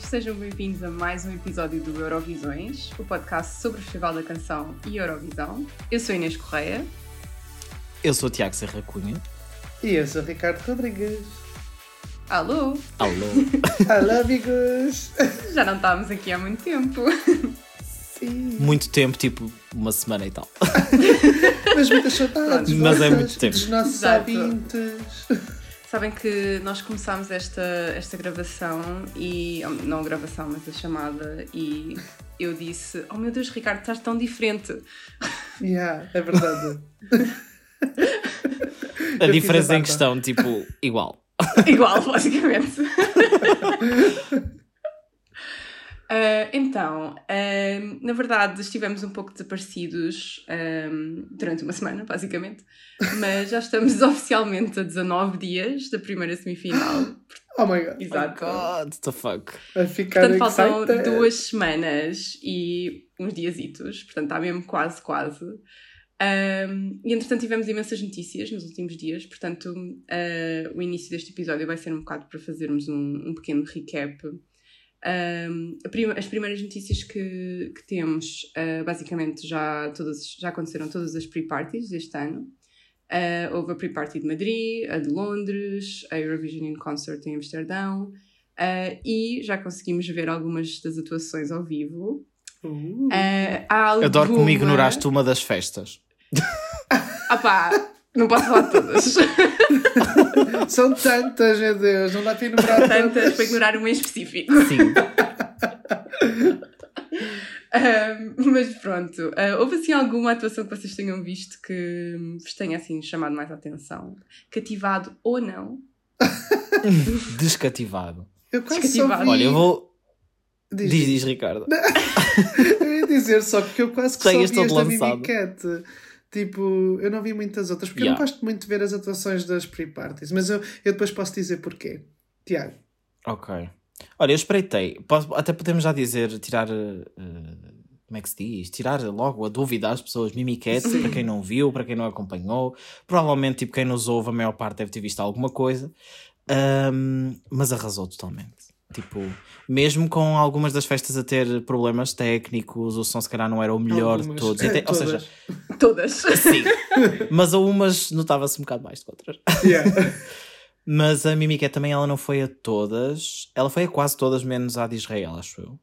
sejam bem-vindos a mais um episódio do Eurovisões, o podcast sobre o Festival da Canção e Eurovisão. Eu sou Inês Correia. Eu sou o Tiago Serra Cunha. E eu sou o Ricardo Rodrigues. Alô! Alô! Olá, amigos! Já não estávamos aqui há muito tempo. Sim. Muito tempo, tipo uma semana e tal. Mas muitas saudades. Mas é muito tempo. Dos nossos Exato. ouvintes. Sabem que nós começámos esta, esta gravação e. Não a gravação, mas a chamada, e eu disse: Oh meu Deus, Ricardo, estás tão diferente. Yeah, é verdade. A Eu diferença a em questão, tipo, igual. Igual, basicamente. Ah, então, ah, na verdade, estivemos um pouco desaparecidos ah, durante uma semana, basicamente, mas já estamos oficialmente a 19 dias da primeira semifinal. Oh my god. Exato. God, the fuck. A ficar Portanto, faltam excited. duas semanas e uns diazitos, portanto, está mesmo quase, quase. Um, e entretanto tivemos imensas notícias nos últimos dias, portanto uh, o início deste episódio vai ser um bocado para fazermos um, um pequeno recap. Um, prima- as primeiras notícias que, que temos, uh, basicamente já, todas, já aconteceram todas as pre-parties deste ano. Uh, houve a pre-party de Madrid, a de Londres, a Eurovision in Concert em Amsterdão, uh, e já conseguimos ver algumas das atuações ao vivo. Uh, há Adoro que me alguma- ignoraste uma das festas. Ah pá, não posso falar de todas. São tantas, meu Deus. Não dá para enumerar Tantas tantas. para ignorar uma em específico. Sim. Um, mas pronto, uh, houve assim alguma atuação que vocês tenham visto que vos tenha assim chamado mais a atenção? Cativado ou não? Descativado. Eu quase só Descativado. vi... Olha, eu vou. Diz, Diz, diz, Ricardo. Eu ia dizer só porque eu quase que só Tenhas vi todo esta lançado. Tipo, eu não vi muitas outras, porque eu Yeah. não gosto muito de ver as atuações das pre-parties, mas eu, eu depois posso dizer porquê. Tiago. Ok. Olha, eu espreitei. Até podemos já dizer, tirar. eh, como é que se diz? Tirar logo a dúvida às pessoas. Mimiquete, para quem não viu, para quem não acompanhou. Provavelmente, tipo, quem nos ouve, a maior parte deve ter visto alguma coisa. Ahm, mas arrasou totalmente. Tipo, mesmo com algumas das festas a ter problemas técnicos, o som se calhar não era o melhor Algumas. de todos. Até- ou Todas. seja, Todas. sim. mas a umas notava-se um bocado mais do que outras. Yeah. Mas a Mimiquete também ela não foi a todas. Ela foi a quase todas, menos a de Israel, acho eu.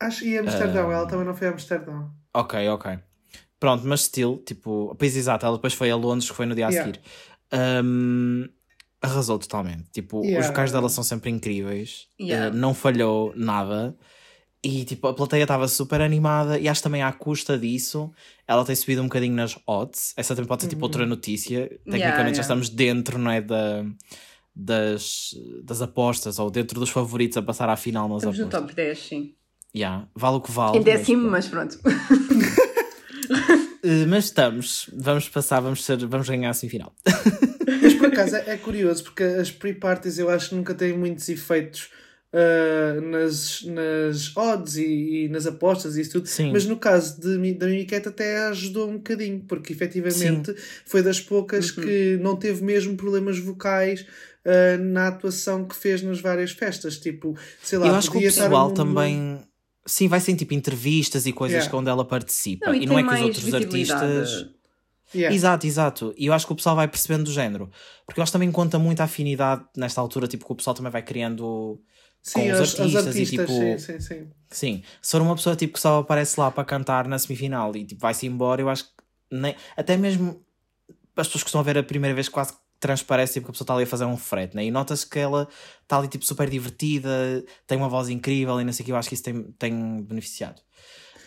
Acho que ia a Amsterdão, Ah. ela também não foi a Amsterdão. Ok, ok. Pronto, mas still, tipo, pois exato, ela depois foi a Londres, que foi no dia a Yeah. seguir. Um, arrasou totalmente. Tipo, os Yeah. vocais dela são sempre incríveis. Yeah. Uh, não falhou nada. E tipo, a plateia estava super animada e acho também à custa disso ela tem subido um bocadinho nas odds. Essa também pode ser tipo outra notícia. Tecnicamente Yeah, yeah. já estamos dentro, não é? Da, das, das apostas ou dentro dos favoritos a passar à final nas Estamos no apostas. top 10, sim. Yeah, vale o que vale. Em décimo, mas mas pronto. Uh, mas estamos, vamos passar, vamos, ser, vamos ganhar assim final. Acaso é, é curioso, porque as pre-parties eu acho que nunca têm muitos efeitos ah, nas, nas odds e, e nas apostas e isso tudo. Sim. Mas no caso de, da Mimiqueta até ajudou um bocadinho, porque efetivamente foi das poucas Uhum. que não teve mesmo problemas vocais ah, na atuação que fez nas várias festas. Tipo, sei lá, Eu acho que o pessoal um- também. Sim, vai ser tipo entrevistas e coisas Yeah. que onde ela participa. Não, e e não é que os outros artistas. Yeah. Exato, exato. E eu acho que o pessoal vai percebendo do género. Porque eu acho que também conta muito a afinidade nesta altura, tipo, que o pessoal também vai criando Sim, com os as artistas, artistas, e tipo. sim, sim, sim. Sim, se for uma pessoa tipo que só aparece lá para cantar na semifinal e tipo vai-se embora, eu acho que nem, até mesmo as pessoas que estão a ver a primeira vez quase que transparece tipo, que a pessoa está ali a fazer um frete, né? e nota-se que ela está ali tipo super divertida, tem uma voz incrível e não sei o que, eu acho que isso tem, tem beneficiado.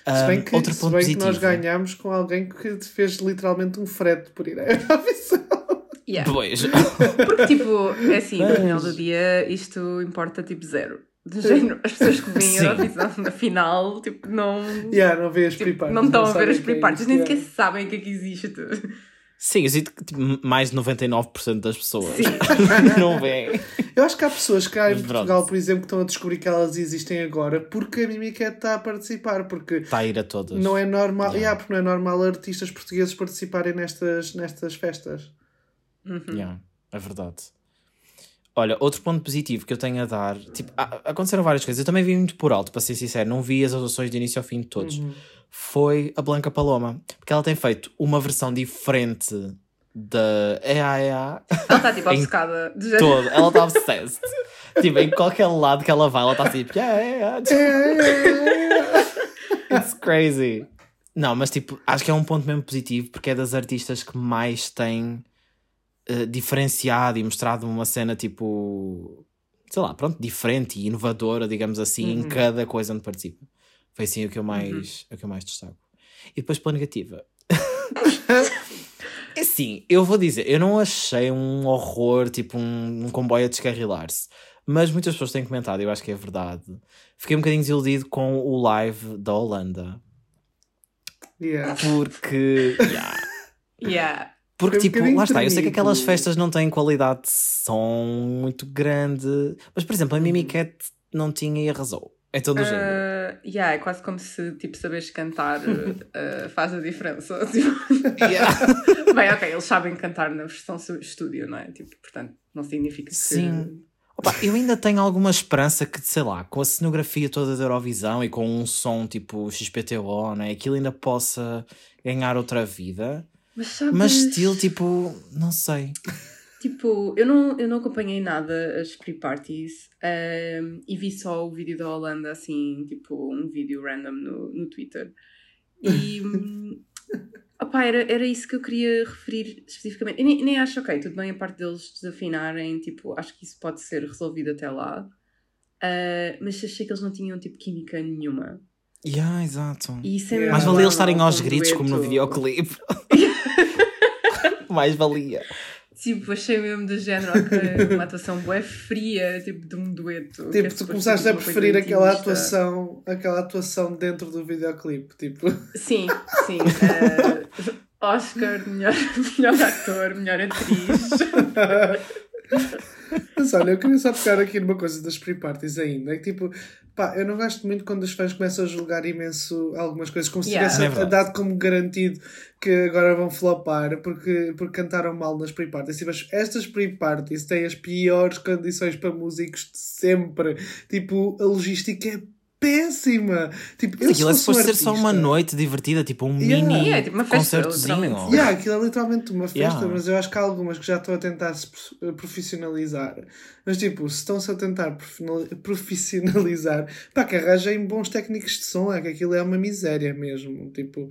Se bem Um, que, outro se ponto bem positivo. que nós ganhámos com alguém que te fez literalmente um frete por ir à Eurovisão. Yeah. Pois. Porque, tipo, é assim, no final do dia, isto importa tipo zero. Do género, as pessoas que Sim. a Eurovisão na final, tipo, não. Yeah, não vê as tipo, não estão a ver as é pre-parties, isto, nem yeah. sequer sabem o que é que existe. Sim, eu sinto que tipo, mais de 99% das pessoas não veem. Eu acho que há pessoas cá em Mas Portugal, pronto. por exemplo, que estão a descobrir que elas existem agora porque a Mimiquete está a participar. Porque Está a ir a todas. não é normal, Yeah. yeah, porque não é normal artistas portugueses participarem nestas, nestas festas. Uhum. Yeah, é verdade. Olha, outro ponto positivo que eu tenho a dar, tipo, aconteceram várias coisas. Eu também vi muito por alto, para ser sincero, não vi as atuações de início ao fim de todos. Uhum. Foi a Blanca Paloma, porque ela tem feito uma versão diferente da EAEA Ela está tipo obcecada. De todo. Ela está obsessed. tipo, em qualquer lado que ela vai, ela está tipo, yeah, yeah, yeah. It's crazy. Não, mas tipo, acho que é um ponto mesmo positivo porque é das artistas que mais tem eh, diferenciado e mostrado uma cena tipo, sei lá, pronto, diferente e inovadora, digamos assim, em Uhum. cada coisa onde participa. Foi assim o que eu mais, o que eu mais destaco. E depois pela negativa. É assim, eu vou dizer, eu não achei um horror, tipo um, um comboio a descarrilar-se. Mas muitas pessoas têm comentado, eu acho que é verdade. Fiquei um bocadinho desiludido com o live da Holanda. Yeah. Porque. yeah. Yeah. Porque, um tipo, lá está, eu sei que aquelas festas não têm qualidade de som muito grande. Mas, por exemplo, a Mimi Cat não tinha e arrasou. É todo o género. Uh, yeah, é quase como se tipo, saberes cantar uh, faz a diferença. Tipo, Yeah. Bem, ok, eles sabem cantar na versão estúdio, não é? Tipo, portanto, não significa que. Sim. Opa, eu ainda tenho alguma esperança que, sei lá, com a cenografia toda da Eurovisão e com um som tipo XPTO, né, aquilo ainda possa ganhar outra vida. Mas, sabes, Mas estilo, tipo, não sei. Tipo, eu não, eu não acompanhei nada as pre-parties um, e vi só o vídeo da Holanda, assim, tipo, um vídeo random no, no Twitter. E. opá, era, era isso que eu queria referir especificamente. Eu nem, nem acho, ok, tudo bem a parte deles desafinarem, tipo, acho que isso pode ser resolvido até lá. Uh, mas achei que eles não tinham, tipo, química nenhuma. Yeah, exato. E isso é Yeah. Mais valia eles estarem aos gritos como no videoclipe. Mais valia. Tipo, achei mesmo do género, ok, uma atuação bué fria, tipo, de um dueto. que é Tipo, tu suposto começaste a preferir aquela atuação, aquela atuação dentro do videoclipe, tipo. Sim, sim. eh, Oscar, melhor, melhor ator, melhor atriz. Mas olha, eu queria só tocar aqui numa coisa das pre-parties ainda. É que tipo, pá, eu não gosto muito quando os fãs começam a julgar imenso algumas coisas, como se Yeah. tivessem É dado como garantido que agora vão flopar porque, porque cantaram mal nas pre-parties. Tipo, as- estas pre-parties têm as piores condições para músicos de sempre. Tipo, a logística é péssima. Tipo, eu, aquilo é fosse suposto ser só uma noite divertida, tipo um Yeah. mini Yeah, é tipo uma festa, concertozinho. literalmente. Yeah, aquilo é literalmente uma festa, Yeah. mas eu acho que há algumas que já estão a tentar se pro- profissionalizar. Mas tipo, se estão-se a tentar profissional- profissionalizar, pá, que arranjem bons técnicos de som, é que aquilo é uma miséria mesmo. Tipo,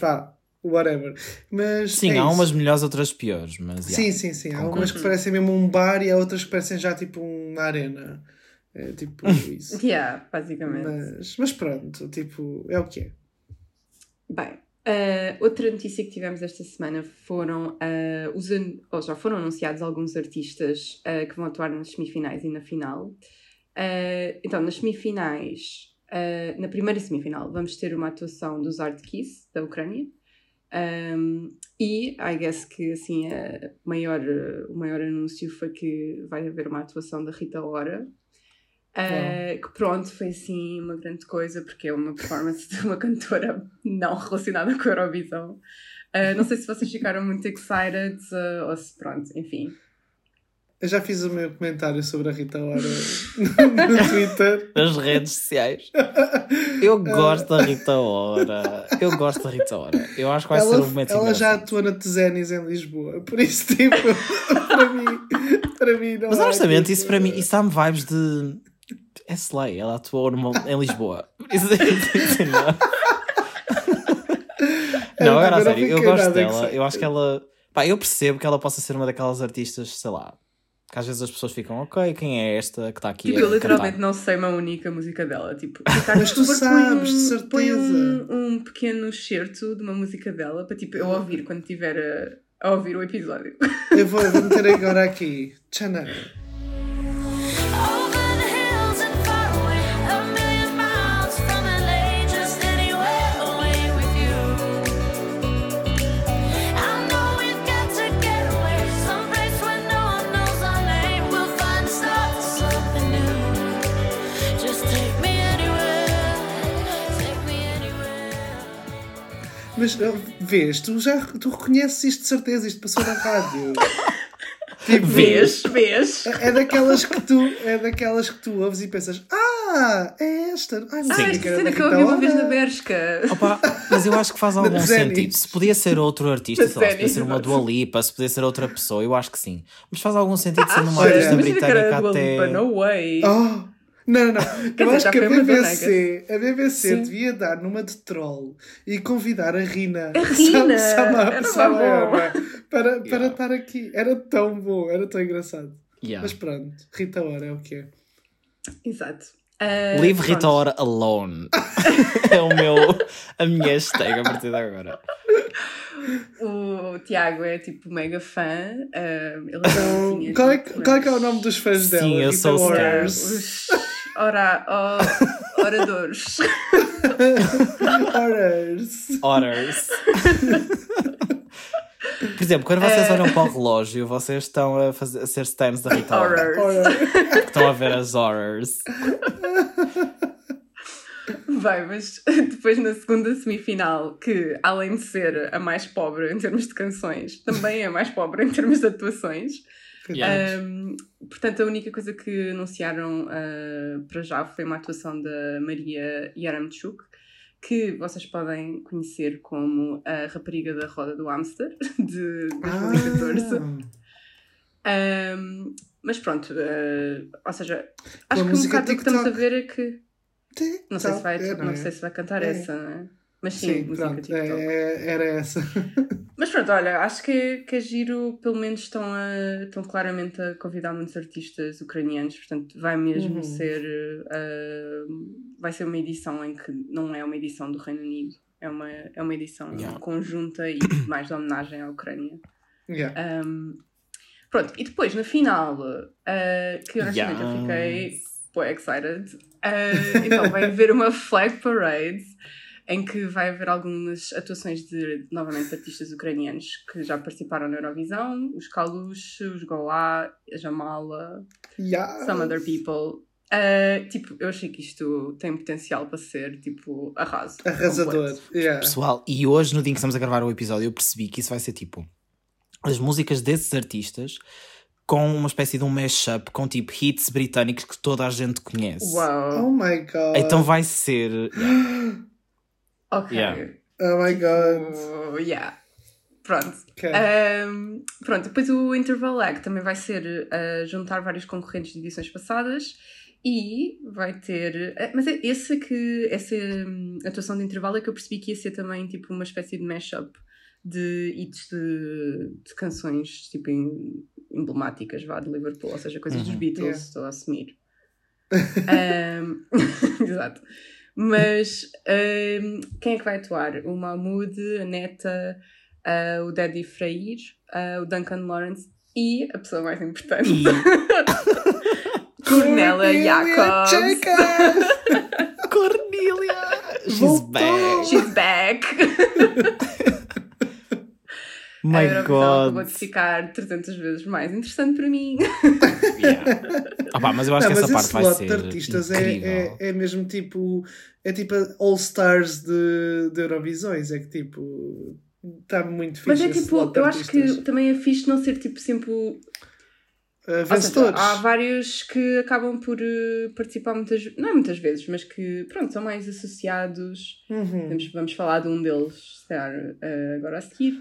pá, whatever. Mas Sim, é há isso. umas melhores, outras piores, mas yeah. Sim, sim, sim. Há umas que parecem mesmo um bar e há outras que parecem já tipo uma arena. É tipo isso. Yeah, basicamente. Mas, mas pronto, tipo, é o que é. Bem, eh, outra notícia que tivemos esta semana foram eh, os ou já foram anunciados alguns artistas eh, que vão atuar nas semifinais e na final. Então, nas semifinais, eh, na primeira semifinal, vamos ter uma atuação dos Art Kiss, da Ucrânia. Um, e I guess que assim a maior, o maior anúncio foi que vai haver uma atuação da Rita Ora. Uh, que pronto, foi assim uma grande coisa porque é uma performance de uma cantora não relacionada com a Eurovisão. Uh, não sei se vocês ficaram muito excited uh, ou se pronto, enfim. Eu já fiz o meu comentário sobre a Rita Ora no Twitter. Nas redes sociais. Eu gosto da Rita Ora. Eu gosto da Rita Ora. Eu acho que vai ser um ela momento ela já atua na Tezenis em Lisboa, por isso, tipo, para mim, para mim não Mas honestamente, isso para mim, isso dá-me vibes de. É Slay, ela atuou numa- em Lisboa. Isso, isso não. Não, agora a sério, eu gosto dela. Eu acho que ela. Pá, eu percebo que ela possa ser uma daquelas artistas, sei lá. Que às vezes as pessoas ficam, ok, quem é esta que está aqui Tipo, a eu literalmente cantar? não sei uma única música dela. Tipo, Mas tu sabes, de certeza. Põe um, um pequeno excerto de uma música dela para tipo, eu ouvir quando estiver a, a ouvir o episódio. Eu vou, vou meter agora aqui. Chanel. Mas vês, tu já tu reconheces isto de certeza, isto passou na rádio. Tipo, Vês, vês. É daquelas que tu, é daquelas que tu ouves e pensas, ah, é esta. Ai, não Ah, sabia esta que era cena que eu ouvi uma vez na Bershka. Opa, mas eu acho que faz algum sentido. Se podia ser outro artista, sei lá, se podia ser uma. Dua Lipa, se podia ser outra pessoa, eu acho que sim. Mas faz algum sentido ser numa Olha, artista Imagina que era britânica Dua até. Lipa, no way. Oh, não, não, não. Quer Eu dizer, acho que a BBC, a BBC Sim. devia dar numa de troll e convidar a Rina, A Rina, Sama- Sama-. Sama- para, para Yeah. estar aqui. Era tão bom, era tão engraçado. Yeah. Mas pronto, Rita Ora é o que é. Exato. Ah, Leave Rita pronto. Ora alone. é o meu, a minha hashtag a partir de agora. O Tiago é tipo mega fã. ah, ele Então, qual, é, tipo, qual é que é o nome dos fãs dela? Sim, eu Rita sou. Os ora, o- oradores. Oras. Orders. Por exemplo, quando vocês Eh. olham para o relógio, vocês estão a, fazer, a ser stands da Rita. Horrors. Estão a ver as horrors. Vai, mas depois na segunda semifinal, que além de ser a mais pobre em termos de canções, também é a mais pobre em termos de atuações. Yeah. Um, portanto, a única coisa que anunciaram uh, para já foi uma atuação da Maria Yaramchuk, que vocês podem conhecer como a rapariga da Roda do Hamster, de 2014. Ah, Um, mas pronto, uh, ou seja, acho que um bocado o que estamos a ver é que. Não sei, se vai, é, não é? sei se vai cantar É. essa, não é? Mas sim, Sim, música pronto, TikTok. é- era essa. Mas pronto, olha, acho que, que a Giro pelo menos estão, a, estão claramente a convidar muitos artistas ucranianos, portanto vai mesmo Uhum. ser uh, vai ser uma edição em que não é uma edição do Reino Unido, é uma, é uma edição Yeah. conjunta e mais de homenagem à Ucrânia. Yeah. Um, pronto, e depois na final, uh, que honestamente eu fiquei pô, excited. Uh, então vai haver uma flag parade em que vai haver algumas atuações de, novamente, artistas ucranianos que já participaram na Eurovisão, os Kalush, os Goa, a Jamala, Yeah. some other people. Uh, tipo, eu achei que isto tem potencial para ser, tipo, arraso. Arrasador. Yeah. Pessoal, e hoje, no dia em que estamos a gravar o episódio, eu percebi que isso vai ser tipo as músicas desses artistas com uma espécie de um mashup com tipo hits britânicos que toda a gente conhece. Oh Uau. my god. Então vai ser. yeah. Ok. Yeah. Oh my god. Oh, yeah. Pronto. Ok. Um, pronto, depois o Interval Lag também vai ser uh, juntar vários concorrentes de edições passadas e vai ter. eh, mas é esse que. Essa hum, atuação de intervalo é que eu percebi que ia ser também tipo uma espécie de mashup de hits de, de canções tipo em- emblemáticas vá, de Liverpool, ou seja, coisas dos Uhum. Beatles, Yeah. estou a assumir. Um, exato. Mas um, quem é que vai atuar? O Mahmoud, a Neta, uh, o Daddy Freire, uh, o Duncan Lawrence e a pessoa mais importante, Cornelia Jacobs. Cornelia! She's Voltou! back! She's back! a My acabou God! de ficar 300 vezes mais interessante para mim. Yeah. Opa, mas eu acho Não, que essa parte vai ser de artistas é, é, é mesmo tipo. É tipo a All-Stars de, de Eurovisões. É que tipo. Está muito fixe. Mas é tipo, eu acho que também é fixe não ser tipo sempre Uh, Ou seja, vencedores. há vários que acabam por eh, participar muitas não é muitas vezes, mas que pronto, são mais associados. Uhum. Vamos, vamos falar de um deles, se eh, agora a seguir.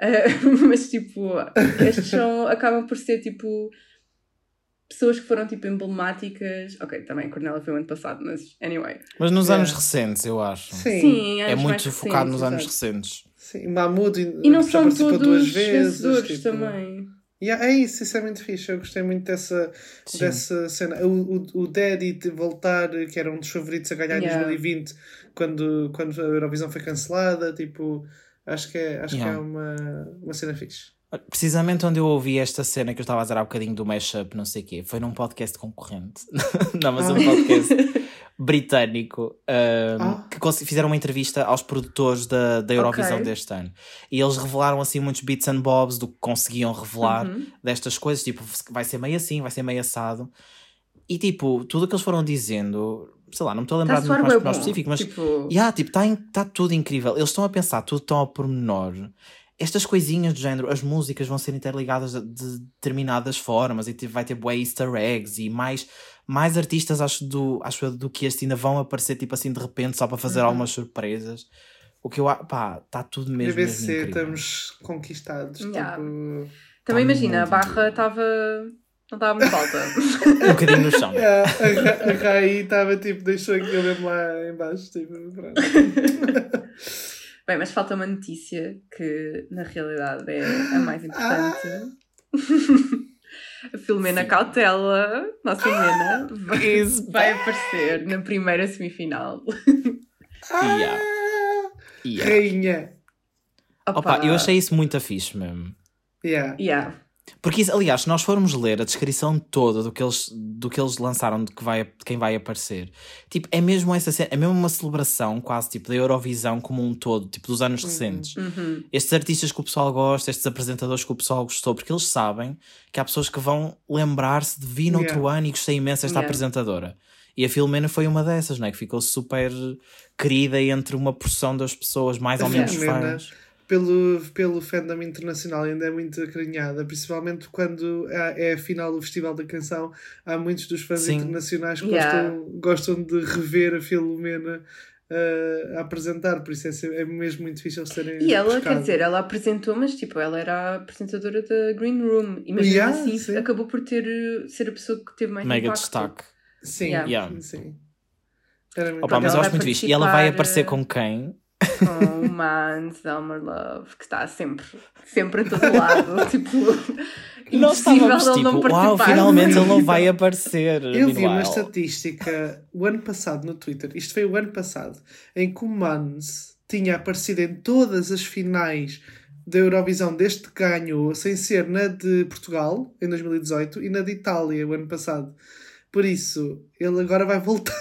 Eh, mas tipo, estes são, acabam por ser tipo pessoas que foram tipo emblemáticas. Ok, também Cornélia foi o ano passado, mas anyway. Mas nos Yeah. anos recentes, eu acho. Sim. Sim, É muito mais focado recentes, nos anos exato. recentes. Sim. Mahmoud E não já são participou todos duas vezes. tipo, também. Yeah, é isso, isso é muito fixe. Eu gostei muito dessa, Sim. dessa cena. O, o, o Daddy de voltar, que era um dos favoritos a ganhar em Yeah. 2020, quando, quando a Eurovisão foi cancelada. Tipo, acho que é, acho Yeah. que é uma, uma cena fixe. Precisamente onde eu ouvi esta cena que eu estava a dizer há bocadinho do mashup, não sei o quê, foi num podcast concorrente. não, mas um Ah. podcast britânico um, Ah. que cons- fizeram uma entrevista aos produtores da, da Eurovisão Ok. deste ano. E eles revelaram assim muitos bits and bobs do que conseguiam revelar Uhum. destas coisas, tipo, vai ser meio assim, vai ser meio assado. E tipo, tudo o que eles foram dizendo, sei lá, não me estou a lembrar de muito mais bom. específico, mas Tipo, Yeah, tipo, está tá tudo incrível. Eles estão a pensar tudo tão ao pormenor. Estas coisinhas do género, as músicas vão ser interligadas de de determinadas formas e vai ter bué easter eggs e mais, mais artistas acho, do, acho eu, do que este ainda vão aparecer tipo assim de repente só para fazer Uhum. algumas surpresas. O que eu pá, está tudo mesmo, mesmo BBC, incrível. estamos conquistados. Yeah. Tipo... Também Tá imagina, a barra estava. não estava muito alta. Um bocadinho no chão. Yeah, a, Ra- a Rai estava tipo, deixou aquilo mesmo lá em baixo. Tipo, pronto. Bem, mas falta uma notícia que na realidade é a mais importante. a Filomena Sim. Cautela, nossa Filomena, vai, Is vai aparecer na primeira semifinal. Yeah. Ah, Yeah. Rainha. Opa, eu achei isso muito fixe mesmo. Yeah. Yeah. Porque, aliás, se nós formos ler a descrição toda do que eles, do que eles lançaram, de, que vai, de quem vai aparecer, tipo, é mesmo essa cena, é mesmo uma celebração quase tipo da Eurovisão como um todo, tipo dos anos recentes. Uhum. Estes artistas que o pessoal gosta, estes apresentadores que o pessoal gostou, porque eles sabem que há pessoas que vão lembrar-se de vir no outro Yeah. ano e gostei imenso desta Yeah. apresentadora. E a Filomena foi uma dessas, não é? Que ficou super querida entre uma porção das pessoas mais ou menos fãs. Pelo, pelo fandom internacional ainda é muito acarinhada, principalmente quando há- é a final do Festival da Canção. Há muitos dos fãs Sim. internacionais que Yeah. gostam, gostam de rever a Filomena uh, a apresentar, por isso é, é mesmo muito difícil eles terem. E ela, quer buscado. dizer, ela apresentou, mas tipo, ela era a apresentadora da Green Room. E mesmo Yeah, assim sim. acabou por ter, ser a pessoa que teve mais Mega impacto. destaque. Sim, Yeah. Yeah. sim. Era muito Opa, mas eu acho muito fixe. E ela vai aparecer eh, com quem? Com o Man Selmer Love, que está sempre, sempre em todo lado. tipo, Nós impossível estávamos ele não tipo, uau, participar. finalmente ele não vai aparecer. Eu vi uma estatística o ano passado no Twitter, isto foi o ano passado, em que o Mans tinha aparecido em todas as finais da Eurovisão desde que ganhou, sem ser na de Portugal, em 2018, e na de Itália, o ano passado. Por isso, ele agora vai voltar.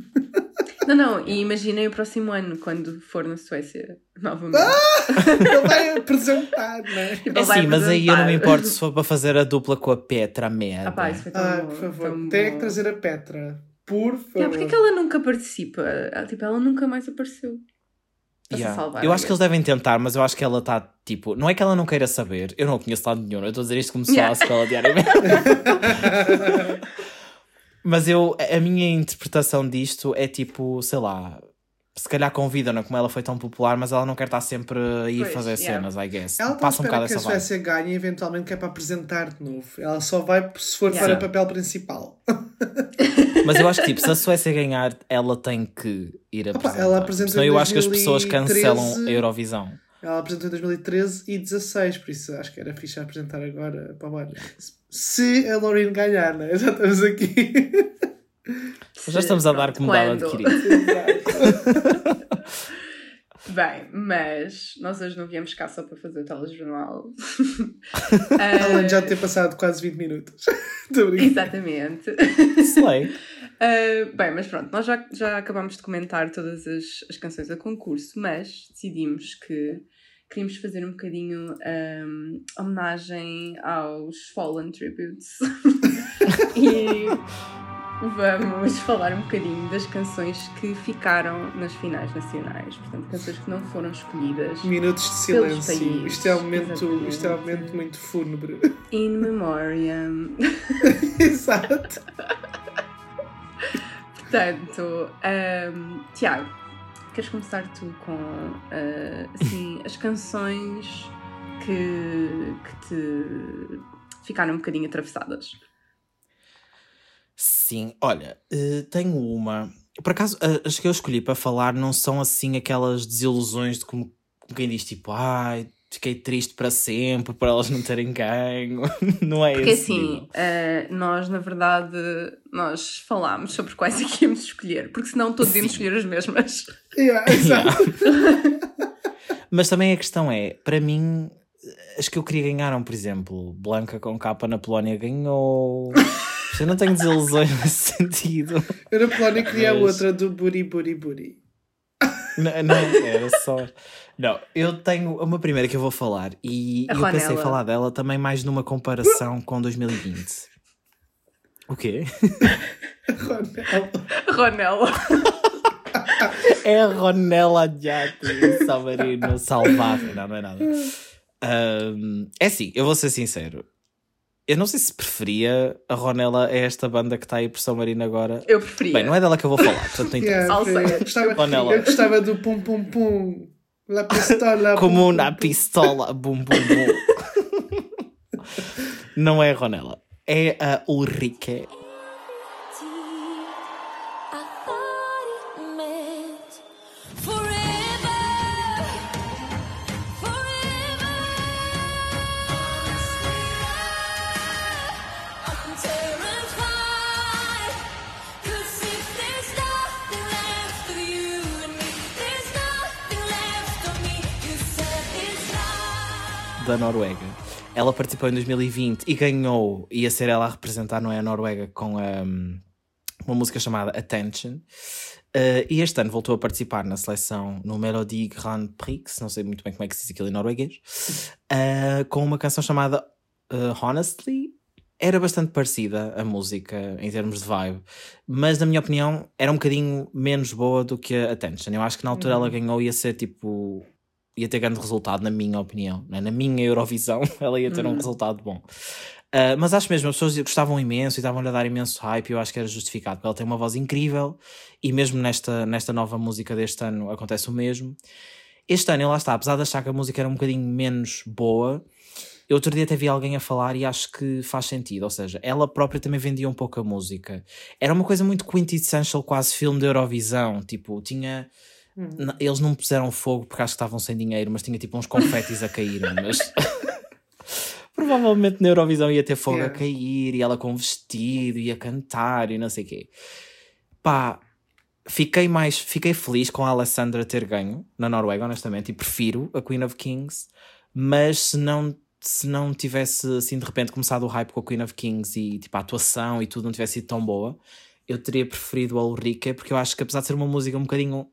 Não, não, e imaginem o próximo ano, quando for na Suécia, novamente. ele vai apresentar, não é? É sim, mas aí eu não me importo se for para fazer a dupla com a Petra merda. Ah, pá, isso foi tão Ah, bom, por favor, tão tem bom. que trazer a Petra. Por favor. Yeah, porque é que ela nunca participa? Ah, Tipo, ela nunca mais apareceu. Para se Yeah. salvar, eu acho que eles devem tentar, mas eu acho que ela está tipo. Não é que ela não queira saber, eu não conheço lado nenhum, eu estou a dizer isto como se Yeah. falasse com ela diariamente. mas eu, a minha interpretação disto é tipo, sei lá, se calhar convidam-na como ela foi tão popular, mas ela não quer estar sempre a ir Pois, fazer yeah. cenas, I guess. Ela Passa um bocado que a essa vibe. Suécia ganhe eventualmente que é para apresentar de novo. Ela só vai se for Yeah. para papel principal. Mas eu acho que tipo, se a Suécia ganhar, ela tem que ir Opa, apresentar. ela apresentou Senão eu acho que as pessoas 2013. cancelam a Eurovisão. Ela apresentou em 2013 e 2016, por isso acho que era fixe apresentar agora para o. Se a Lorraine ganhar, né? Já estamos aqui. Já estamos a dar Pronto, como dado quando? adquirido. Bem, mas nós hoje não viemos cá só para fazer o telejornal. Além de já ter passado quase 20 minutos. Exatamente. Slay. Uh, bem, mas pronto, nós já, já acabámos de comentar todas as, as canções a concurso, mas decidimos que queríamos fazer um bocadinho um, homenagem aos Fallen Tributes e vamos falar um bocadinho das canções que ficaram nas finais nacionais, portanto, canções que não foram escolhidas Minutos de silêncio. países, Isto é um momento, isto é um momento muito fúnebre. in memoriam. Exato. Portanto, um, Tiago, queres começar tu com uh, assim, as canções que, que te ficaram um bocadinho atravessadas? Sim, olha, eh, tenho uma. Por acaso, a- as que eu escolhi para falar não são assim aquelas desilusões de como, como quem diz tipo, ai, fiquei triste para sempre por elas não terem ganho. não é Porque assim, uh, nós na verdade nós falámos sobre quais é que íamos escolher, porque senão todos íamos Sim. escolher as mesmas. Yeah, exato. Mas também a questão é, para mim, as que eu queria ganharam, por exemplo, Blanca com capa na Polónia ganhou. Eu não tenho desilusões nesse sentido. Eu na Polónia queria a Mas- outra do Buri Buri Buri. Não, não, era só. Não, eu tenho uma primeira que eu vou falar e A eu pensei falar dela também mais numa comparação com 2020. O quê? Ronel. Ronella. É a Ronella Giatti, Salvarino Salvado. Não, não é nada. Ahm, é assim, eu vou ser sincero. Eu não sei se preferia a Ronella a esta banda que está aí por São Marino agora. Eu preferia. Bem, não é dela que eu vou falar, portanto não interessa. Yeah, eu, gostava, Ronella. eu gostava do pum pum pum. La pistola. Como pum, pum. pistola. Bum, bum, bum. não é a Ronella. É a Ulrike. Da Noruega. Ela participou em 2020 e ganhou, ia ser ela a representar, não é a Noruega, com um, uma música chamada Attention. Uh, e este ano voltou a participar na seleção no Melody Grand Prix, não sei muito bem como é que se diz aquilo em norueguês, uh, com uma canção chamada uh, Honestly. Era bastante parecida a música em termos de vibe, mas na minha opinião era um bocadinho menos boa do que a Attention. Eu acho que na altura ela ganhou ia ser tipo ia ter grande resultado, na minha opinião. né? Na minha Eurovisão, ela ia ter um resultado bom. Uh, mas acho mesmo, as pessoas gostavam imenso e estavam-lhe a dar imenso hype e eu acho que era justificado, porque ela tem uma voz incrível e mesmo nesta, nesta nova música deste ano acontece o mesmo. Este ano, lá está, apesar de achar que a música era um bocadinho menos boa, eu outro dia até vi alguém a falar e acho que faz sentido, ou seja, ela própria também vendia um pouco a música. Era uma coisa muito quintessential, quase filme da Eurovisão, tipo, tinha... N- Eles não puseram fogo porque acho que estavam sem dinheiro, mas tinha tipo uns confetis a cair. Mas provavelmente na Eurovisão ia ter fogo a cair e ela com vestido ia cantar e não sei o quê. Pá, fiquei mais fiquei feliz com a Alessandra ter ganho na Noruega, honestamente, e prefiro a Queen of Kings, mas se não se não tivesse assim de repente começado o hype com a Queen of Kings e tipo a atuação e tudo não tivesse sido tão boa, eu teria preferido a Ulrike, porque eu acho que apesar de ser uma música um bocadinho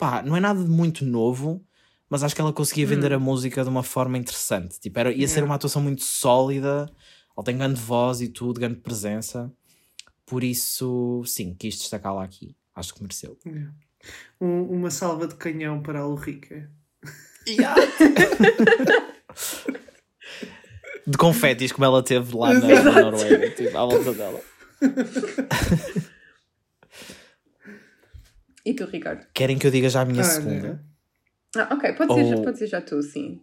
pá, não é nada de muito novo, mas acho que ela conseguia vender a música de uma forma interessante. Tipo, era, ia ser Yeah. uma atuação muito sólida, ela tem grande voz e tudo, grande presença. Por isso, sim, quis destacá-la aqui. Acho que mereceu. Um- uma salva de canhão para a Ulrica. De confetis, como ela teve lá na, na Noruega, tipo, à volta dela. E tu, Ricardo? Querem que eu diga já a minha Ah, segunda? Ah, ok, pode ser, Ou- pode ser já tu, sim.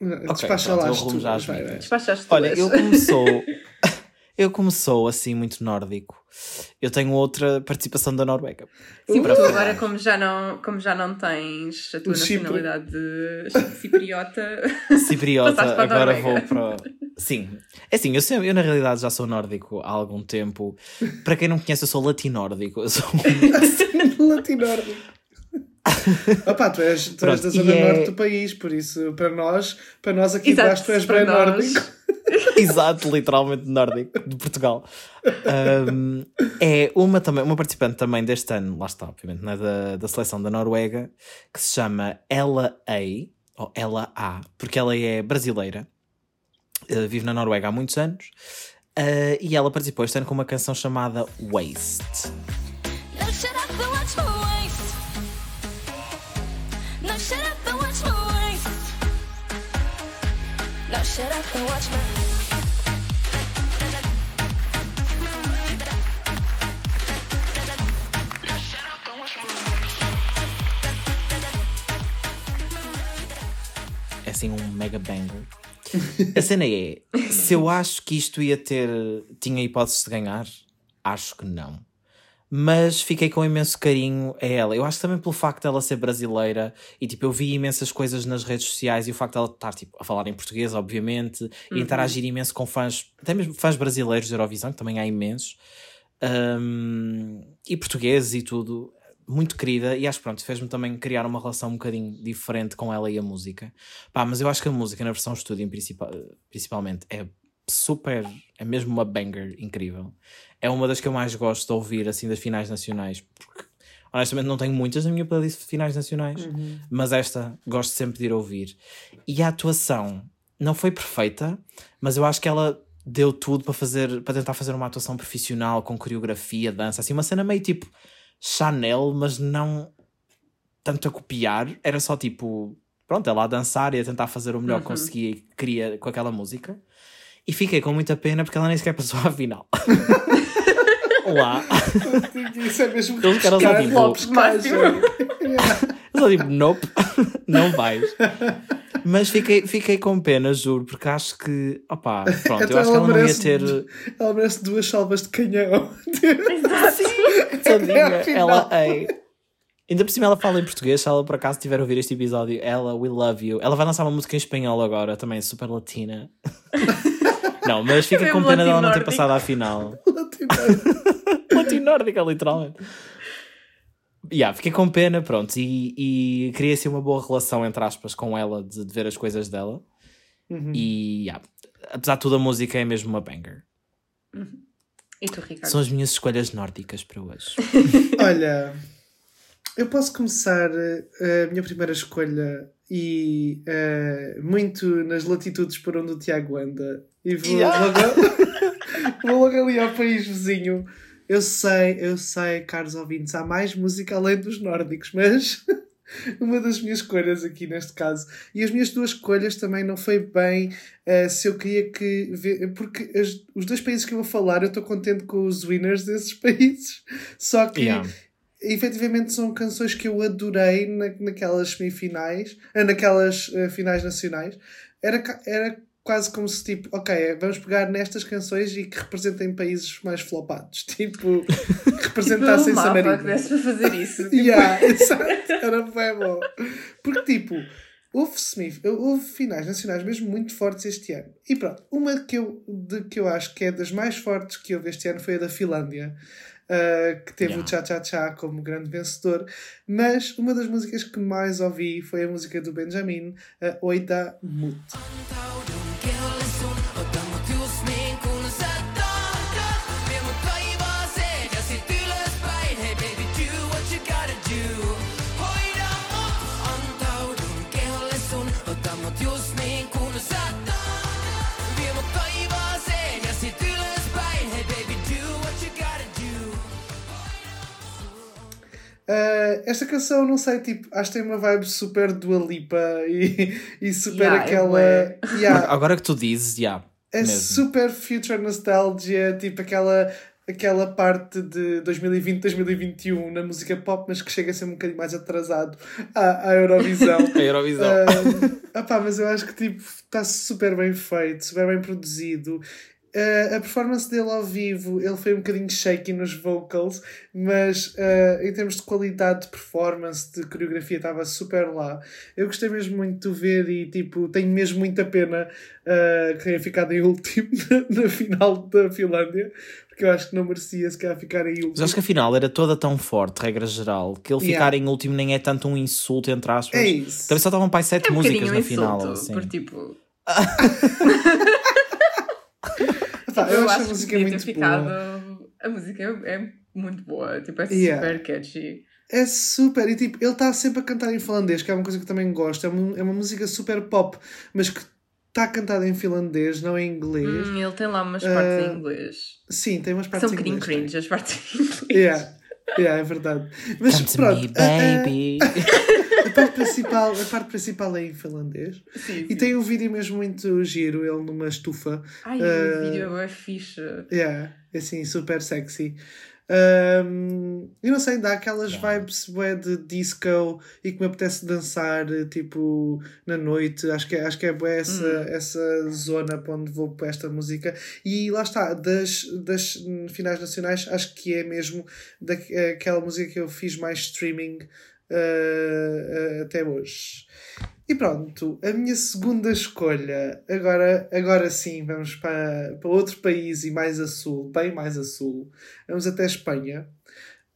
Despacha pronto, lá já as vai. Despachaste Olha, eu começou. eu começou assim muito nórdico. Eu tenho outra participação da Noruega. Sim, para porque tu falar. agora, como já, não, como já não tens a tua O nacionalidade de cipriota, Cipriota, agora vou para. Sim. É assim, eu, sempre, eu na realidade já sou nórdico há algum tempo. Para quem não me conhece, eu sou latinórdico. Eu sou um Latinórdico. Opa, tu és, tu és da zona é- norte do país, por isso, para nós, para nós aqui Exato, embaixo, tu és bem nós. nórdico. Exato, literalmente nórdico de Portugal. Um, é uma, também, uma participante também deste ano, lá está, obviamente, não é da, da seleção da Noruega, que se chama Ella A, ou Ella A, porque ela é brasileira, uh, vive na Noruega há muitos anos, uh, e ela participou este ano com uma canção chamada Waste. No, shut up and watch waist. No, shut up and watch waist. É assim um mega banger. A cena é, se eu acho que isto ia ter, tinha hipóteses de ganhar, acho que não. Mas fiquei com imenso carinho a ela. Eu acho também pelo facto dela ser brasileira e tipo, eu vi imensas coisas nas redes sociais e o facto dela estar tipo, a falar em português, obviamente, e interagir imenso com fãs, até mesmo fãs brasileiros de Eurovisão, que também há imensos, um, e portugueses e tudo, muito querida. E acho que pronto, fez-me também criar uma relação um bocadinho diferente com ela e a música. Pá, mas eu acho que a música na versão estúdio, principalmente, é super, é mesmo uma banger incrível. É uma das que eu mais gosto de ouvir, assim, das finais nacionais, porque honestamente não tenho muitas na minha playlist de finais nacionais, mas esta gosto sempre de ir ouvir. E a atuação não foi perfeita, mas eu acho que ela deu tudo para fazer, para tentar fazer uma atuação profissional com coreografia, dança, assim, uma cena meio tipo Chanel, mas não tanto a copiar, era só tipo, pronto, ela a dançar e a tentar fazer o melhor que Uhum. conseguia e queria com aquela música. E fiquei com muita pena porque ela nem sequer passou à final. Lá. Isso é mesmo Eles ficaram só tipo-. Eu só tipo, nope, não vais. Mas fiquei, fiquei com pena, juro, porque acho que, opá, pronto, Então eu acho que ela ela não ia merece- ter. Ela merece duas salvas de canhão. Tadinha, Afinal. ela, ei. Ainda por cima ela fala em português, se ela por acaso tiver a ouvir este episódio, ela, we love you. Ela vai lançar uma música em espanhol agora, também super latina. Não, mas fica É com pena dela não ter passado à final. Latinórdica, literalmente. Yeah, fiquei com pena, pronto, e, e queria assim uma boa relação, entre aspas, com ela, de, de ver as coisas dela. Uhum. E, yeah, apesar de tudo, a música é mesmo uma banger. E tu, Ricardo? São as minhas escolhas nórdicas para hoje. Olha, eu posso começar eh, a minha primeira escolha e eh, muito nas latitudes por onde o Tiago anda. E vou, Yeah. logo, vou logo ali ao país vizinho. Eu sei, eu sei, caros ouvintes, há mais música além dos nórdicos, mas uma das minhas escolhas aqui neste caso. E as minhas duas escolhas também não foi bem eh, se eu queria que. ve- Porque as- os dois países que eu vou falar, eu estou contente com os winners desses países. Só que Yeah. Efetivamente são canções que eu adorei na, naquelas semifinais, ah, naquelas ah, finais nacionais. Era, era quase como se tipo, ok, vamos pegar nestas canções e que representem países mais flopados, tipo, que representassem um San mapa que para fazer isso. Tipo, Yeah, exato, era bem bom. Porque, tipo, houve, semi, houve finais nacionais mesmo muito fortes este ano. E pronto, uma que eu, de, que eu acho que é das mais fortes que houve este ano foi a da Finlândia. Ah, que teve Yeah. o Cha Cha Cha como grande vencedor, mas uma das músicas que mais ouvi foi a música do Benjamin, a Oida Mut. Esta canção, não sei, tipo, acho que tem uma vibe super Dua Lipa e, e super Yeah, é aquela. bué. Yeah, Agora que tu dizes, já. É mesmo. super future nostalgia, tipo aquela, aquela parte de 2020, 2021 na música pop, mas que chega a ser um bocadinho mais atrasado à, à Eurovisão. A Eurovisão. Ah, opá, mas eu acho que tipo está super bem feito, super bem produzido. Ah, a performance dele ao vivo, ele foi um bocadinho shaky nos vocals, mas ah, em termos de qualidade de performance, de coreografia, estava super lá. Eu gostei mesmo muito de ver e tipo, tenho mesmo muita pena ah, que tenha ficado em último na, na final da Finlândia, porque eu acho que não merecia se calhar ficar em último. Mas acho que a final era toda tão forte, regra geral, que ele Yeah. ficar em último nem é tanto um insulto, entre aspas. É isso. Também só estavam para sete É um músicas um na final. insulto, assim. por tipo... Pá, eu, eu acho a acho que música podia ter muito ficado... boa. A música é, é muito boa, tipo, é Yeah. super catchy. É super, e tipo, ele está sempre a cantar em finlandês, que é uma coisa que eu também gosto. É uma, é uma música super pop, mas que está cantada em finlandês, não em inglês. Hum, ele tem lá umas partes Ah, em inglês. Sim, tem umas Que partes são um em bocadinho inglês. cringe, as partes em inglês. Yeah. Yeah, é verdade. Mas Come to pronto, me, a- a- baby. A, parte principal, a parte principal é em finlandês. Sim, E sim. tem um vídeo mesmo muito giro, ele numa estufa. Ai, Ah, o vídeo é fixe. Yeah, assim, super sexy. Um, eu não sei, dá aquelas vibes bué de disco e que me apetece dançar, tipo, na noite. Acho que, é- acho que é bué essa, essa zona para onde vou para esta música. E lá está, das, das hum, finais nacionais, acho que é mesmo daquela música que eu fiz mais streaming uh, uh, até hoje. E pronto, a minha segunda escolha, agora, agora sim, vamos para, para outro país e mais a sul, bem mais a sul. Vamos até Espanha.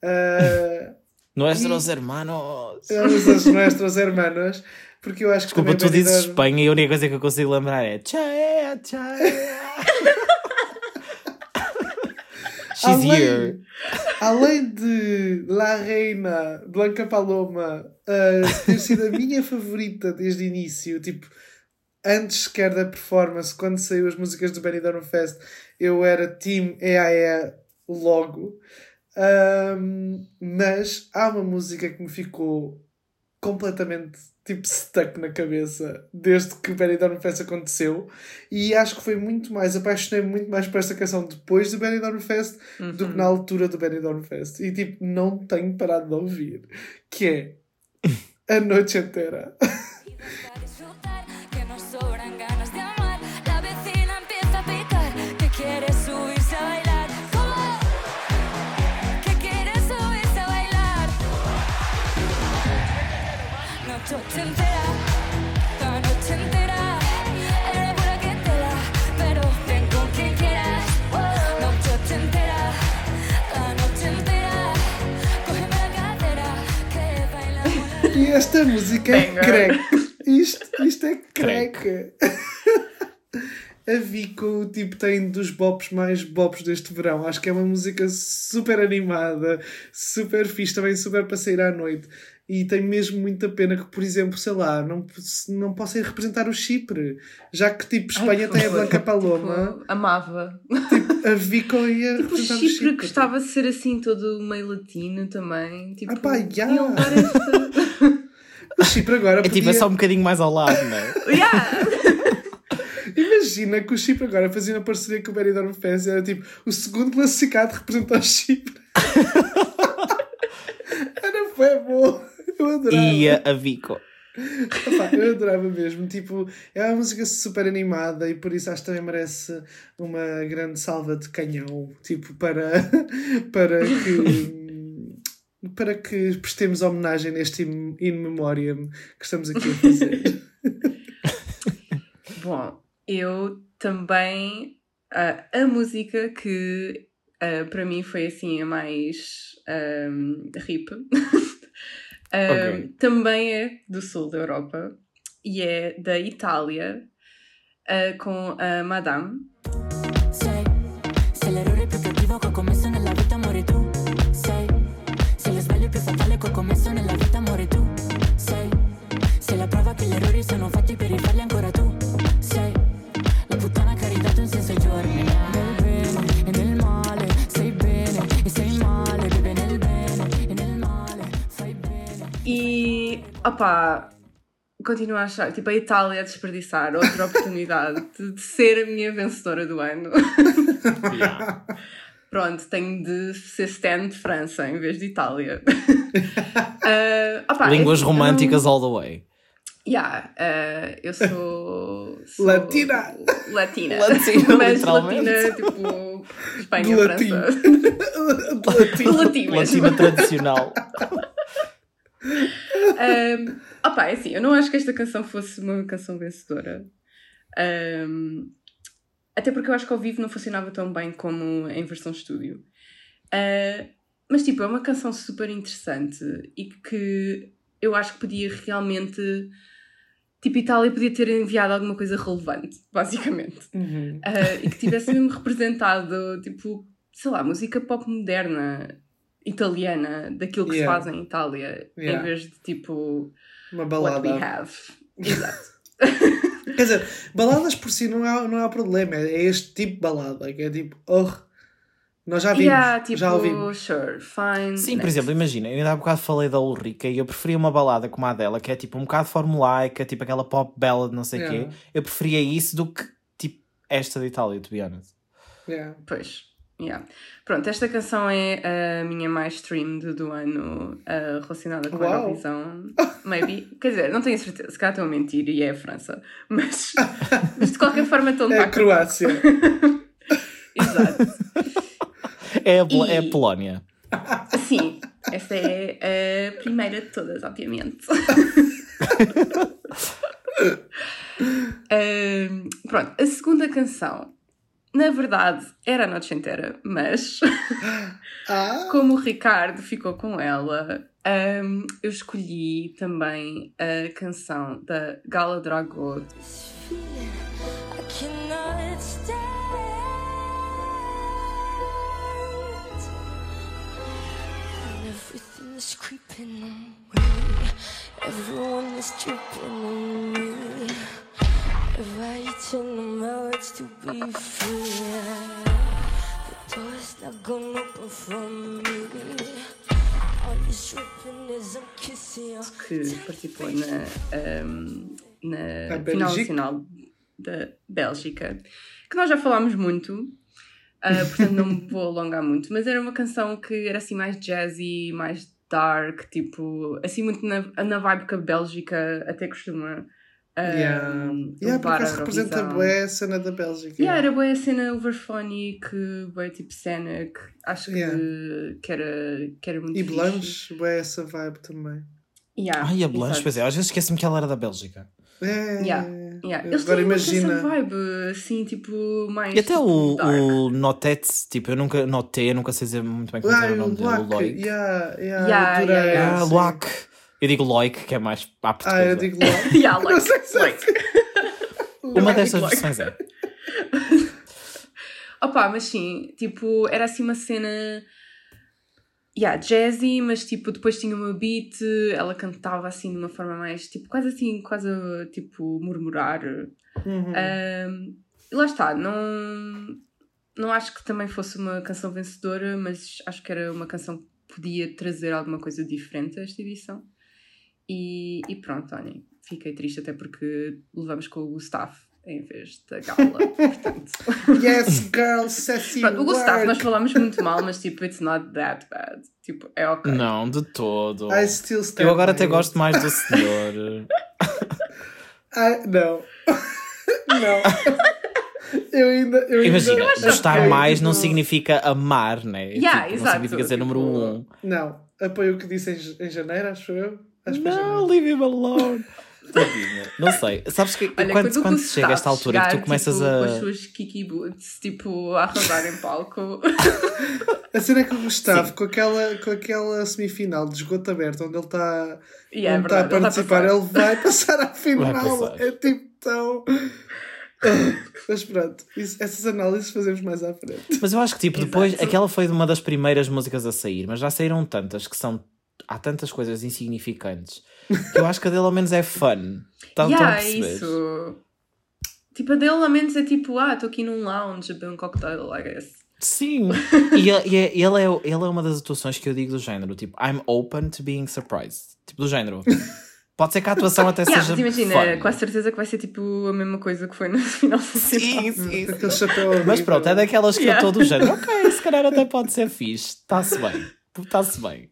Uh, Nuestros hermanos. vamos aos nossos hermanos, porque eu acho que Desculpa, tu dizes Benidorm- Espanha e a única coisa que eu consigo lembrar é Chaea, Chaea. She's Além- here. Além de La Reina, Blanca Paloma, uh, ter sido a minha favorita desde o início, tipo, antes sequer da performance, quando saiu as músicas do Benidorm Fest, eu era Team EAE logo. Um, mas há uma música que me ficou completamente tipo stuck na cabeça desde que o Benidorm Fest aconteceu e acho que foi muito mais, apaixonei-me muito mais por esta canção depois do Benidorm Fest do que na altura do Benidorm Fest e tipo, não tenho parado de ouvir que é a noite inteira a disfrutar, que esta música é crack isto, isto é crack a Vico tipo, tem dos bops mais bops deste verão. Acho que é uma música super animada, super fixe, também super para sair à noite. E tem mesmo muita pena que, por exemplo, sei lá, não, não possa ir representar o Chipre. Já que, tipo, Espanha Ai, tem a Blanca Paloma, Tipo, amava. a Vico ia Tipo, o representar o Chipre Chipre. gostava de ser assim todo meio latino também. Tipo, Ah pá, já. O Chipre agora É tipo, é só um bocadinho mais ao lado, não é? yeah! Imagina que o Chipre agora fazia uma parceria com o Benidorm Fest era tipo o segundo classificado representar o Chipre. era foi bom. Eu adorava. Ia a Vico. Epá, eu adorava mesmo. Tipo, é uma música super animada e por isso acho que também merece uma grande salva de canhão. Tipo, para, para que. Para que prestemos homenagem neste in, in memoriam que estamos aqui a fazer. Bom, eu também. ah, a música que ah, para mim foi assim a mais ahm, hip ah, Ok. também é do sul da Europa e é da Itália ah, com a Madame. Sei, se opá, continuo a achar, tipo, a Itália a desperdiçar outra oportunidade de, de ser a minha vencedora do ano. Yeah. Pronto, tenho de ser stand de França em vez de Itália. Ah, opá, Línguas é românticas não- all the way. Yeah, ah, eu sou, sou Latina. Latina. Latina, Mas latina, tipo, Espanha, latim. França. Mesmo. Latina tradicional. Um, opa, é assim, eu não acho que esta canção fosse uma canção vencedora. Um, até porque eu acho que ao vivo não funcionava tão bem como em versão estúdio. Uh, mas, tipo, é uma canção super interessante e que eu acho que podia realmente. Tipo, Itália podia ter enviado alguma coisa relevante, basicamente. Uhum. Uh, e que tivesse mesmo representado, tipo, sei lá, música pop moderna italiana, daquilo que Yeah. se faz em Itália, Yeah. em vez de tipo Uma what we balada. have. Exato. Quer dizer, baladas por si não há, não há problema. É este tipo de balada. Que é tipo, oh, nós já vimos. yeah, tipo, já ouvimos. sure, fine. Sim, por next. exemplo, imagina, eu ainda há bocado falei da Ulrika e eu preferia uma balada como a dela, que é tipo um bocado formulaica, tipo aquela pop ballad, não sei o Yeah. quê. Eu preferia isso do que tipo esta de Itália, to be honest. Yeah. Pois. Yeah. Pronto, esta canção é a minha mais streamed do ano uh, relacionada com a Uau. Eurovisão. Maybe. Quer dizer, não tenho certeza, se calhar estou a mentir e é a França. Mas, mas de qualquer forma estão É a Croácia. Exato. É a, Pol- E- é a Polónia. Sim, esta é a primeira de todas, obviamente. Ahm, pronto, a segunda canção, na verdade, era a noite inteira, mas Ah, como o Ricardo ficou com ela, ahm, eu escolhi também a canção da Gala away. Everyone is tripping on me. To be free. The door's not gonna open for me. que participou na, ahm, na, Na final nacional da Bélgica, que nós já falámos muito, ah, portanto não me vou alongar muito, mas era uma canção que era assim mais jazzy, mais dark, tipo, assim muito na, na vibe que a Bélgica até costuma. Ah, Yeah. Yeah, por acaso representa bué a cena da Bélgica. Yeah, era boa a cena overphonic, boa tipo cena que acho que, Yeah. que, era, que era muito E fixe. Blanche, bué essa vibe também. Yeah, Ai, a Blanche, exato. pois é, às vezes esqueço-me que ela era da Bélgica. É. Yeah, Yeah. Eles Agora muito essa imagina. vibe, assim, tipo, mais. E até tipo, o, dark. o Notete, tipo, eu nunca notei, eu nunca sei dizer muito bem como Ah, era o o nome dele, o Loic. Loic. Yeah, yeah, Yeah, adorei, yeah, yeah. Ah, sim. Loic. Eu digo Loic, que é mais apto Ah, eu digo Loic. Yeah, like, Não sei se like. Uma destas like. versões é. Opa, mas sim, tipo, era assim uma cena. Yeah, jazzy, mas tipo, depois tinha uma beat, ela cantava assim de uma forma mais, tipo, quase assim, quase tipo, murmurar. Uhum. Ahm, e lá está, não, não acho que também fosse uma canção vencedora, mas acho que era uma canção que podia trazer alguma coisa diferente a esta edição. E, e pronto, olhem, fiquei triste até porque levamos com o Gustavo em vez da Gala. Portanto, Yes, girl, sassy pronto, o Gustavo nós falamos muito mal, mas tipo, it's not that bad. Tipo, é ok. Não, de todo. I still stand Eu agora by até it. gosto mais do senhor. I, não. não. Eu ainda. Eu Imagina, ainda gostar mais não tipo, significa amar, né? Yeah, tipo, exato, Não significa ser tipo- número um. Não, apoio o que disse em, em janeiro, acho eu. Não, leave him alone. Tadinha. Não sei. Sabes que Olha, quando, quando Gustavo chega a esta altura e que tu chegar, começas tipo, a. com as suas kiki boots, tipo, a arrasar em palco. A cena é que o Gustavo, com aquela, com aquela semifinal de esgoto aberto, onde ele está E é onde está a verdade, ele tá participar, ele vai passar à final. É tipo tão. Mas pronto, isso- essas análises fazemos mais à frente. Mas eu acho que, tipo, depois. Exato. Aquela foi uma das primeiras músicas a sair, mas já saíram tantas que são. Há tantas coisas insignificantes que eu acho que a dele ao menos é fun. Tá, estão a yeah, é perceber? isso. Tipo, a dele ao menos é tipo, ah, estou aqui num lounge a beber um cocktail, I guess. Sim. e ele, e é- ele, é, ele é uma das atuações que eu digo do género, tipo, I'm open to being surprised. Tipo, do género. Pode ser que a atuação até Yeah, seja. mas imagina, fun. com a certeza que vai ser tipo a mesma coisa que foi no final do Sim, sim, aquele chapéu. Mas pronto, é daquelas que Yeah. eu estou do género. Ok, se calhar até pode ser fixe. Está-se bem. Está-se bem.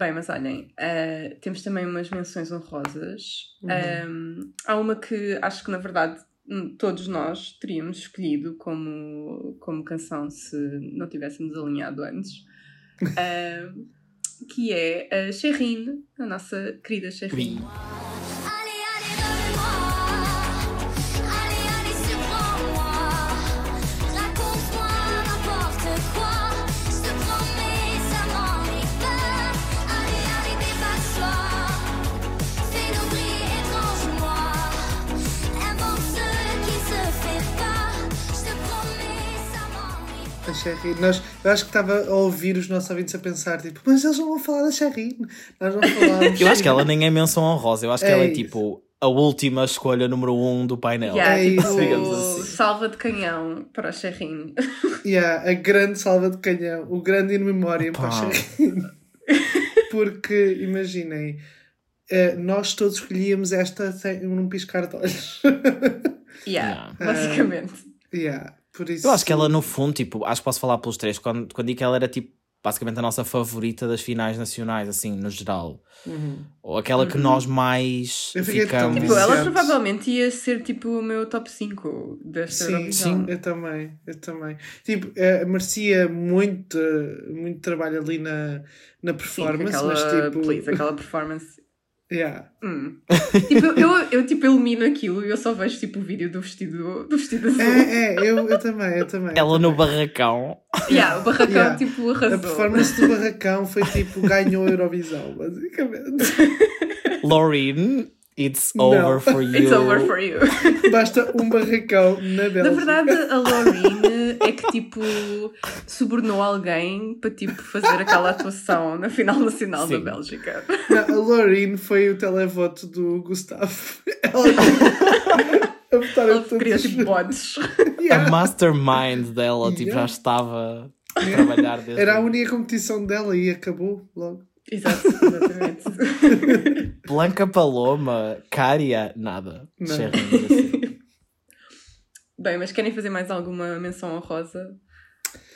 Bem, mas olhem, eh, temos também umas menções honrosas. Uhum. Um, há uma que acho que na verdade hum, todos nós teríamos escolhido como, como canção se não tivéssemos alinhado antes. Um, que é a Sherrine, a nossa querida Sherrine. Sherry. Nós, eu acho que estava a ouvir os nossos ouvintes a pensar, tipo, mas eles não vão falar da Sherry. Nós não falámos. Eu acho que ela nem é menção honrosa. Eu acho que É ela é isso. tipo a última escolha número um do painel. Yeah, É tipo, isso, assim. salva de canhão para a Sherrine. Yeah, a grande salva de canhão, o grande in memória para a Opa. Sherry. Porque, imaginem, eh, nós todos escolhíamos esta sem num piscar de olhos. Yeah, Yeah. basicamente. yeah, por isso. Eu acho que ela, no fundo, tipo, acho que posso falar pelos três, quando, quando digo que ela era tipo. Basicamente a nossa favorita das finais nacionais, assim, no geral. Uhum. Ou aquela que nós mais Eu ficamos. Tipo, ela provavelmente ia ser tipo o meu top 5 desta Sim, Eurovisão. eu também, eu também. Tipo, eh, merecia muito, muito trabalho ali na, na Sim, performance, aquela, mas tipo. please, aquela performance. Yeah. Hum. tipo, eu, eu, eu, tipo elimino aquilo e eu só vejo tipo o vídeo do vestido, do vestido azul. É, é, eu, eu também, eu também. Ela no barracão. Yeah, o barracão Yeah. tipo A arrasou. performance do Barracão foi tipo, ganhou a Eurovisão, basicamente. Laureen, it's Não. over for you. It's over for you. Basta um barracão na Bélgica. Na verdade, a Laureen é que tipo subornou alguém para tipo fazer aquela atuação na final nacional Sim. da Bélgica. Não, a Lorraine foi o televoto do Gustavo. Ela a votar Ela em todos queria tipo bots. A Yeah. mastermind dela, tipo, Yeah. já estava a trabalhar desde. Era a única competição dela e acabou logo. Exato, exatamente. Blanca Paloma, Cária, nada. Não. Assim. Bem, mas querem fazer mais alguma menção honrosa?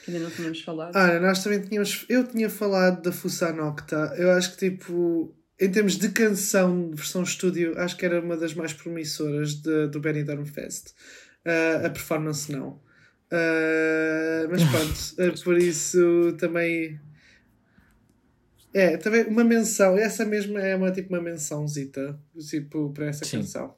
Que ainda não tínhamos falado. Ah, nós também tínhamos. Eu tinha falado da Fusa Nocta. Eu acho que, tipo, em termos de canção, de versão estúdio, acho que era uma das mais promissoras de- do Benidorm Fest. Ah, a performance, não. Ah, mas pronto, ah, por isso também. É, também uma menção. Essa mesma é uma, tipo, uma mençãozita tipo, para essa Sim. canção.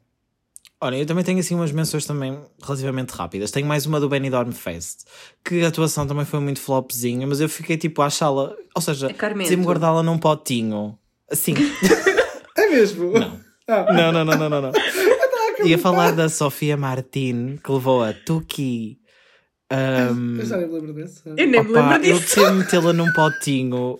Olha, eu também tenho assim umas menções também relativamente rápidas. Tenho mais uma do Benidorm Fest, que a atuação também foi muito flopzinha, mas eu fiquei tipo a achá-la, ou seja, É decidi-me guardá-la num potinho. Assim, É mesmo? Não. Ah, não, não, não, não, não. não. Ia falar da Sofia Martin, que levou a Tuki. Um, eu já nem me lembro dessa. Eu nem me lembro eu disso. decidi metê-la num potinho.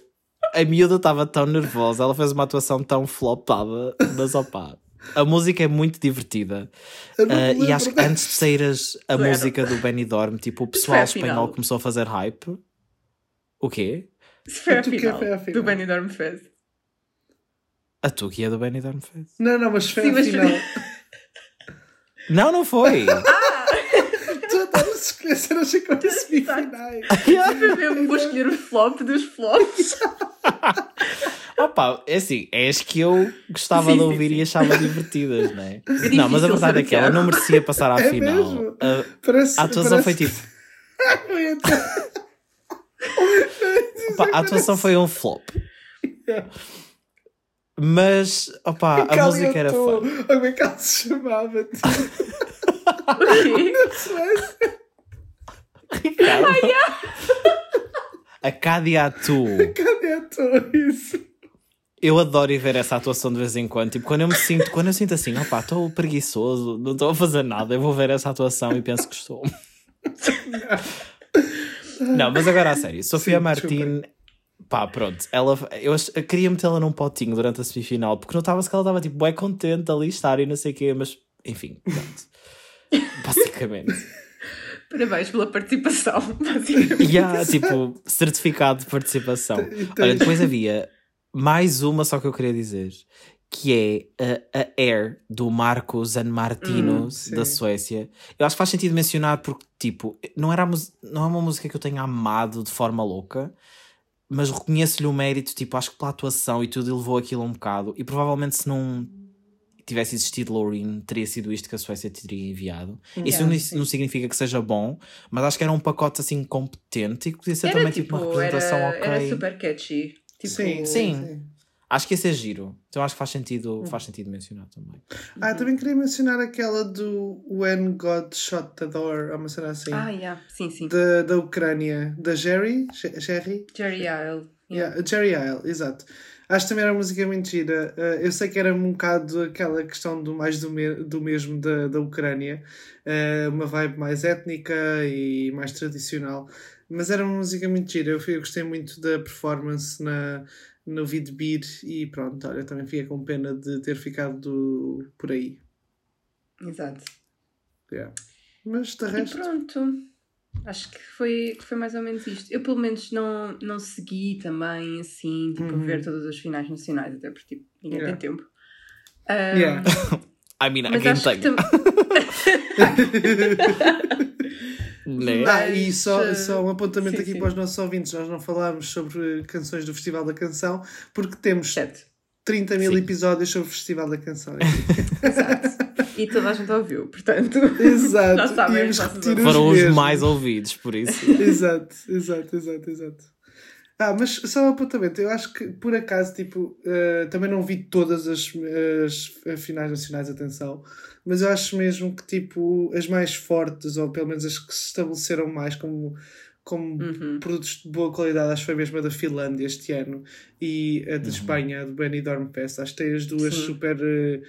A miúda estava tão nervosa, ela fez uma atuação tão flopada, mas opá. A música é muito divertida. Ah, e acho que antes de sair as- a música do Benidorm, tipo, o pessoal foi a espanhol final. começou a fazer hype. O quê? Isso foi a que final, foi a final. do Benidorm Fest. A Tuki é do Benidorm Fest. Não, não, mas foi Sim, a mas- final. Não, não foi. tu a escolher cenas assim como semifinais. Foi mesmo, vou escolher o flop dos flops. Opa, é assim, é as que eu gostava Sim, de ouvir sim. e achava divertidas, não é? É não, mas a verdade é que ela não merecia passar à É final. mesmo? A, Parece, a atuação foi parece- tipo. Ia dizer- Opa, a atuação foi um flop. Mas, opa, a Cali música era fã. Como é que ela se chamava? tipo, O quê? A Cádia Atu. A tua isso? Eu adoro ir ver essa atuação de vez em quando. Tipo, quando eu me sinto, quando eu sinto assim, opá, estou preguiçoso, não estou a fazer nada, eu vou ver essa atuação e penso que estou. não, mas agora a sério, Sofia Martin, pá, pronto, ela, eu, eu queria metê-la num potinho durante a semifinal, porque notava-se que ela estava tipo, bem contente ali estar e não sei o quê, mas enfim, pronto. Basicamente. Parabéns pela participação, basicamente. E há, tipo, certificado de participação. Olha, depois havia mais uma só que eu queria dizer, que é a, a Air, do Marco Zanmartino, Hum, da Suécia. Eu acho que faz sentido mencionar porque, tipo, não, era não é uma música que eu tenha amado de forma louca, mas reconheço-lhe o mérito, tipo, acho que pela atuação e tudo, ele levou aquilo um bocado. E provavelmente se não tivesse existido Loreen, teria sido isto que a Suécia teria enviado. Isso Yeah, não, sim. não significa que seja bom, mas acho que era um pacote assim competente e que podia ser Era também tipo, tipo uma representação era, ok. era super catchy. Tipo, Sim, Sim. Acho que ia ser giro. Então acho que faz sentido, faz sentido mencionar também. Ah, também queria mencionar aquela do When God Shot the Door, ou uma cena assim. Ah, yeah. sim, sim. da, da Ucrânia, da Jerry, Jerry? Jerry Isle. Yeah, Jerry Isle, exato. Acho que também era uma música muito gira. Uh, eu sei que era um bocado aquela questão do mais do, me- do mesmo da, da Ucrânia, Uh, uma vibe mais étnica e mais tradicional, mas era uma música muito gira. Eu, fui- eu gostei muito da performance na, no Vidbir e pronto, olha, também fiquei com pena de ter ficado por aí. Exato. Yeah. Mas de E resto. pronto. Acho que foi, que foi mais ou menos isto. Eu, pelo menos, não, não segui também, assim, tipo, Uhum. ver todas as finais nacionais, até porque, tipo, ninguém Yeah. tem tempo. Um, Yeah. I mean, alguém tem. tam- Né? Ah, e só, Mas, só um apontamento sim, aqui sim. para os nossos ouvintes: nós não falámos sobre canções do Festival da Canção porque temos Certo. 30 mil Sim. episódios sobre o Festival da Canção. Exato. E toda a gente ouviu, portanto. exato, Já sabem nossos repetir Foram os mais ouvidos, por isso. exato, exato, exato, exato. Ah, mas só um apontamento, eu acho que por acaso, tipo, eh, também não vi todas as, as finais nacionais, atenção, mas eu acho mesmo que, tipo, as mais fortes, ou pelo menos as que se estabeleceram mais como, como Uhum. produtos de boa qualidade, acho que foi mesmo a da Finlândia este ano e a de Uhum. Espanha, a do Benidorm Fest. Acho que tem as duas Sim. super. eh,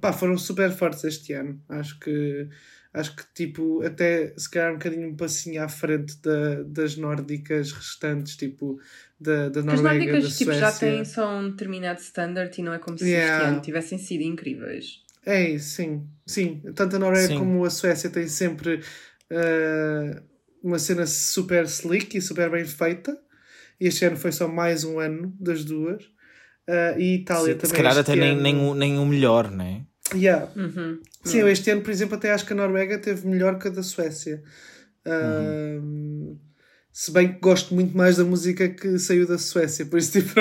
pá, foram super fortes este ano. Acho que. Acho que, tipo, até se calhar um bocadinho um passinho à frente da, das nórdicas restantes, tipo, da, da As Noruega, da nórdicas tipo, já Suécia. têm só um determinado standard e não é como se Yeah. este ano tivessem sido incríveis. É sim. Sim, tanto a Noruega Sim. como a Suécia têm sempre eh, uma cena super slick e super bem feita. E este ano foi só mais um ano das duas. Uh, e Itália Se, também. se calhar este até nem, ano. nem, o- nem o melhor, né? Yeah. Uhum. Sim, eu este ano, por exemplo, até acho que a Noruega teve melhor que a da Suécia. Um, Se bem que gosto muito mais da música que saiu da Suécia, por isso tipo.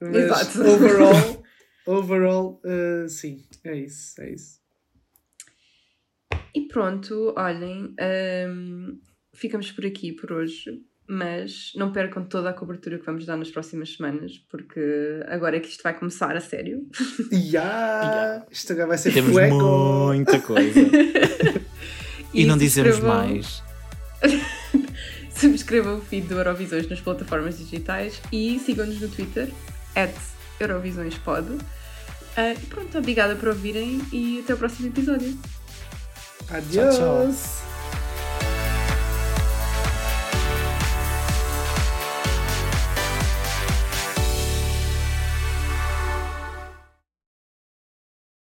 Mas Exato. overall, overall uh, sim, é isso, é isso. E pronto, olhem, hum, ficamos por aqui por hoje, mas não percam toda a cobertura que vamos dar nas próximas semanas, porque agora é que isto vai começar a sério. Yeah, Isto agora vai ser Temos fuego. muita coisa. e não dizemos mais. Subscrevam o feed do Eurovisões nas plataformas digitais e sigam-nos no Twitter, at EurovisõesPod. Ah, e pronto, obrigada por ouvirem e até o próximo episódio. Adiós. Tchau, tchau.